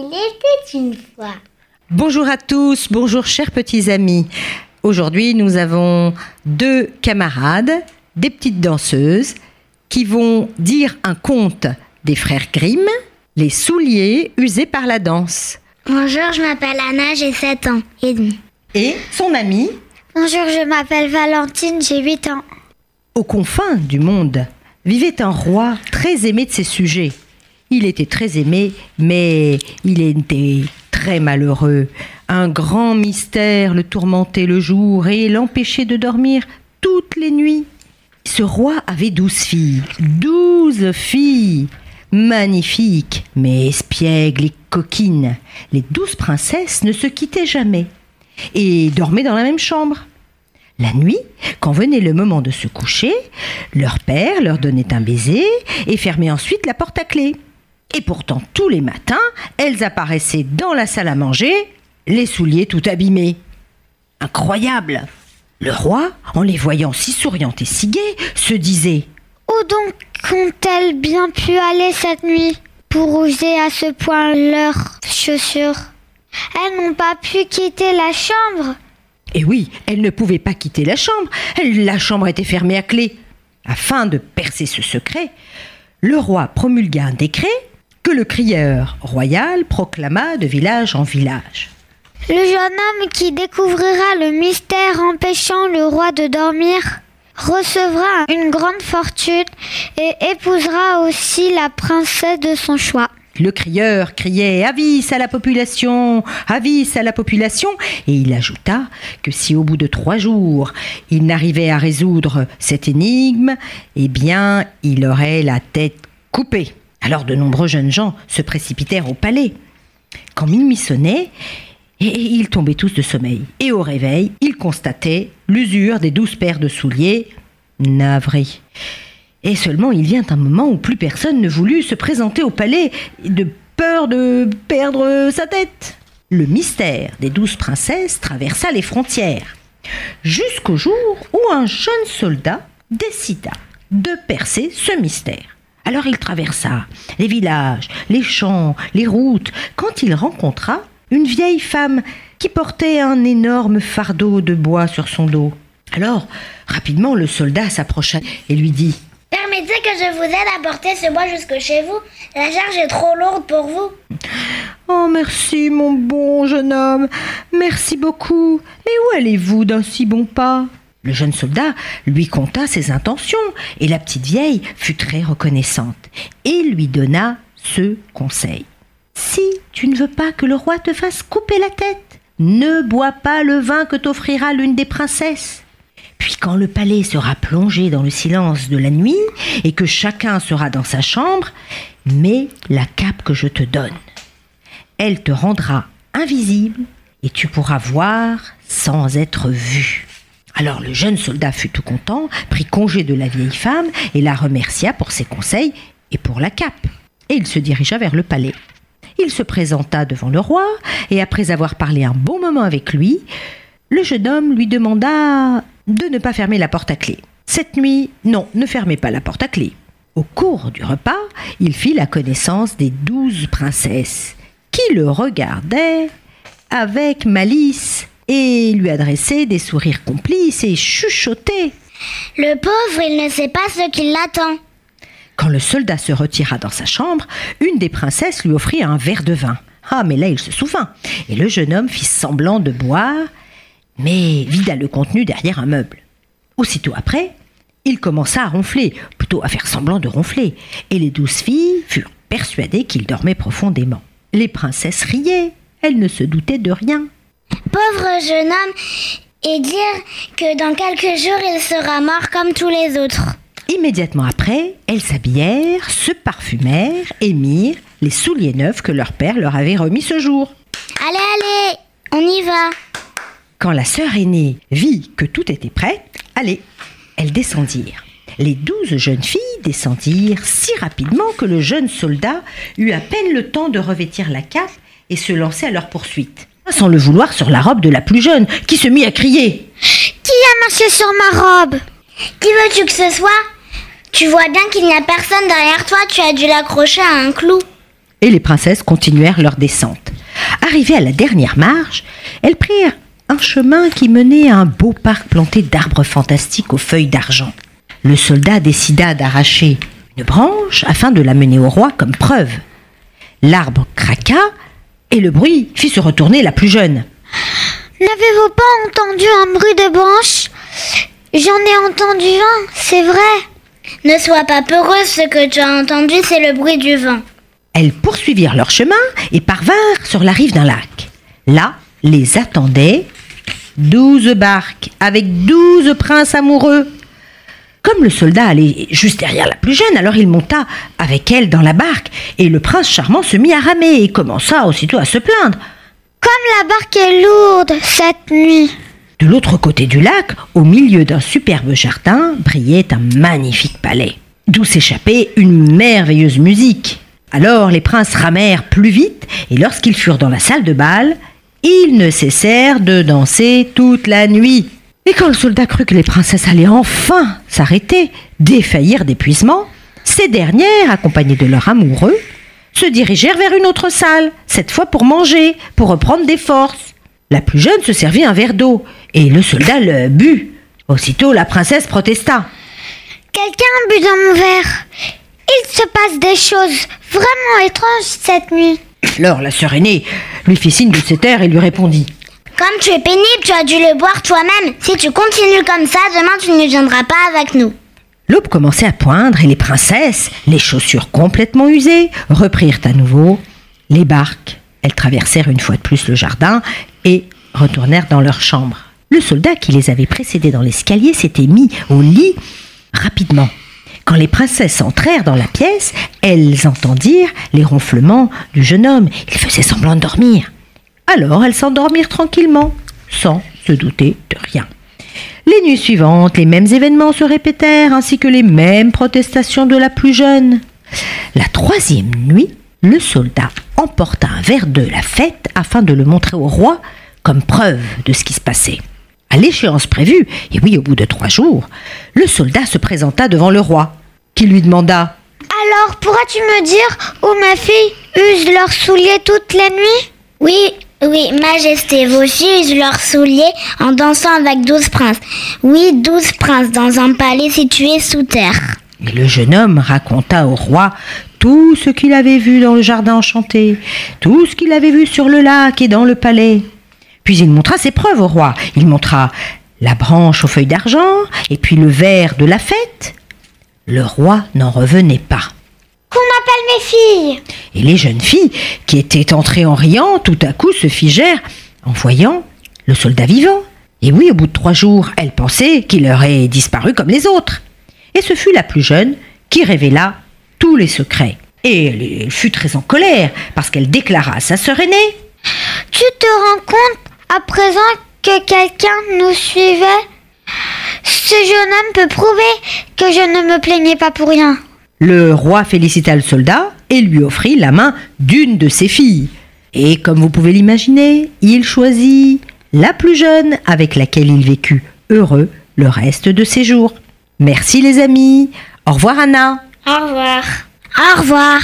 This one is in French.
Il était une fois. Bonjour à tous, bonjour chers petits amis. Aujourd'hui, nous avons deux camarades, des petites danseuses, qui vont dire un conte des frères Grimm, les souliers usés par la danse. Bonjour, je m'appelle Anna, j'ai 7 ans et demi. Et son ami, Bonjour, je m'appelle Valentine, j'ai 8 ans. aux confins du monde, vivait un roi très aimé de ses sujets. Il était très aimé, mais il était très malheureux. Un grand mystère le tourmentait le jour et l'empêchait de dormir toutes les nuits. Ce roi avait douze filles, douze filles, magnifiques, mais espiègles et coquines. Les douze princesses ne se quittaient jamais et dormaient dans la même chambre. La nuit, quand venait le moment de se coucher, leur père leur donnait un baiser et fermait ensuite la porte à clé. Et pourtant, tous les matins, elles apparaissaient dans la salle à manger, les souliers tout abîmés. Incroyable Le roi, en les voyant si souriantes et si gaies, se disait Où donc ont-elles bien pu aller cette nuit pour user à ce point leurs chaussures? Elles n'ont pas pu quitter la chambre. Et oui, elle ne pouvait pas quitter la chambre. La chambre était fermée à clé. Afin de percer ce secret, le roi promulgua un décret que le crieur royal proclama de village en village. Le jeune homme qui découvrira le mystère empêchant le roi de dormir recevra une grande fortune et épousera aussi la princesse de son choix. Le crieur criait Avis à la population Avis à la population Et il ajouta que si au bout de trois jours il n'arrivait à résoudre cette énigme, eh bien il aurait la tête coupée. Alors de nombreux jeunes gens se précipitèrent au palais. Quand minuit sonnait, et ils tombaient tous de sommeil. Et au réveil, ils constataient l'usure des douze paires de souliers navrés. Et seulement il vient un moment où plus personne ne voulut se présenter au palais de peur de perdre sa tête. Le mystère des douze princesses traversa les frontières, jusqu'au jour où un jeune soldat décida de percer ce mystère. Alors il traversa les villages, les champs, les routes, quand il rencontra une vieille femme qui portait un énorme fardeau de bois sur son dos. Alors, rapidement, le soldat s'approcha et lui dit Permettez que je vous aide à porter ce bois jusque chez vous. La charge est trop lourde pour vous. Oh, merci, mon bon jeune homme. Merci beaucoup. Mais où allez-vous d'un si bon pas? Le jeune soldat lui conta ses intentions, et la petite vieille fut très reconnaissante, et lui donna ce conseil. Si tu ne veux pas que le roi te fasse couper la tête, ne bois pas le vin que t'offrira l'une des princesses. Puis quand le palais sera plongé dans le silence de la nuit et que chacun sera dans sa chambre, mets la cape que je te donne. Elle te rendra invisible et tu pourras voir sans être vu. Alors le jeune soldat fut tout content, prit congé de la vieille femme et la remercia pour ses conseils et pour la cape. Et il se dirigea vers le palais. Il se présenta devant le roi et après avoir parlé un bon moment avec lui, le jeune homme lui demanda de ne pas fermer la porte à clé. Cette nuit, non, ne fermez pas la porte à clé. Au cours du repas, il fit la connaissance des douze princesses, qui le regardaient avec malice et lui adressaient des sourires complices et chuchotaient. Le pauvre, il ne sait pas ce qui l'attend. Quand le soldat se retira dans sa chambre, une des princesses lui offrit un verre de vin. Ah, mais là, il se souvint. Et le jeune homme fit semblant de boire, mais vida le contenu derrière un meuble. Aussitôt après, il commença à ronfler, plutôt à faire semblant de ronfler, et les douze filles furent persuadées qu'il dormait profondément. Les princesses riaient, elles ne se doutaient de rien. Pauvre jeune homme, et dire que dans quelques jours, il sera mort comme tous les autres. Immédiatement après, elles s'habillèrent, se parfumèrent et mirent les souliers neufs que leur père leur avait remis ce jour. Allez, allez, on y va. Quand la sœur aînée vit que tout était prêt, allez, elles descendirent. Les douze jeunes filles descendirent si rapidement que le jeune soldat eut à peine le temps de revêtir la cape et se lancer à leur poursuite. Sans le vouloir sur la robe de la plus jeune, qui se mit à crier. Qui a marché sur ma robe? Qui veux-tu que ce soit? Tu vois bien qu'il n'y a personne derrière toi, tu as dû l'accrocher à un clou. Et les princesses continuèrent leur descente. Arrivées à la dernière marche, elles prirent un chemin qui menait à un beau parc planté d'arbres fantastiques aux feuilles d'argent. Le soldat décida d'arracher une branche afin de la mener au roi comme preuve. L'arbre craqua et le bruit fit se retourner la plus jeune. N'avez-vous pas entendu un bruit de branche? J'en ai entendu un, c'est vrai. Ne sois pas peureuse, ce que tu as entendu, c'est le bruit du vent. Elles poursuivirent leur chemin et parvinrent sur la rive d'un lac. Là, les attendaient douze barques avec douze princes amoureux. Comme le soldat allait juste derrière la plus jeune, alors il monta avec elle dans la barque, et le prince charmant se mit à ramer et commença aussitôt à se plaindre. Comme la barque est lourde cette nuit. De l'autre côté du lac, au milieu d'un superbe jardin, brillait un magnifique palais, d'où s'échappait une merveilleuse musique. Alors les princes ramèrent plus vite, et lorsqu'ils furent dans la salle de bal, ils ne cessèrent de danser toute la nuit. Et quand le soldat crut que les princesses allaient enfin s'arrêter, défaillir d'épuisement, ces dernières, accompagnées de leur amoureux, se dirigèrent vers une autre salle, cette fois pour manger, pour reprendre des forces. La plus jeune se servit un verre d'eau, et le soldat le but. Aussitôt la princesse protesta. Quelqu'un a bu dans mon verre. Il se passe des choses vraiment étranges cette nuit. Alors la sœur aînée lui fit signe de se taire et lui répondit. Comme tu es pénible, tu as dû le boire toi-même. Si tu continues comme ça, demain tu ne viendras pas avec nous. L'aube commençait à poindre et les princesses, les chaussures complètement usées, reprirent à nouveau les barques. Elles traversèrent une fois de plus le jardin et retournèrent dans leur chambre. Le soldat qui les avait précédées dans l'escalier s'était mis au lit rapidement. Quand les princesses entrèrent dans la pièce, elles entendirent les ronflements du jeune homme. Il faisait semblant de dormir. Alors elles s'endormirent tranquillement, sans se douter de rien. Les nuits suivantes, les mêmes événements se répétèrent, ainsi que les mêmes protestations de la plus jeune. La troisième nuit, le soldat emporta un verre de la fête afin de le montrer au roi comme preuve de ce qui se passait. À l'échéance prévue, et oui, au bout de trois jours, le soldat se présenta devant le roi, qui lui demanda Alors, pourras-tu me dire où mes filles usent leurs souliers toute la nuit Oui, oui, Majesté, vos usent leurs souliers en dansant avec douze princes. Oui, douze princes dans un palais situé sous terre. Et le jeune homme raconta au roi tout ce qu'il avait vu dans le jardin enchanté, tout ce qu'il avait vu sur le lac et dans le palais. Puis il montra ses preuves au roi. Il montra la branche aux feuilles d'argent, et puis le verre de la fête. Le roi n'en revenait pas. Filles Et les jeunes filles, qui étaient entrées en riant, tout à coup se figèrent en voyant le soldat vivant. Et oui, au bout de trois jours, elles pensaient qu'il aurait disparu comme les autres. Et ce fut la plus jeune qui révéla tous les secrets. Et elle fut très en colère parce qu'elle déclara à sa sœur aînée Tu te rends compte à présent que quelqu'un nous suivait? Ce jeune homme peut prouver que je ne me plaignais pas pour rien. Le roi félicita le soldat et lui offrit la main d'une de ses filles. Et comme vous pouvez l'imaginer, il choisit la plus jeune avec laquelle il vécut heureux le reste de ses jours. Merci les amis. Au revoir Anna. Au revoir. Au revoir.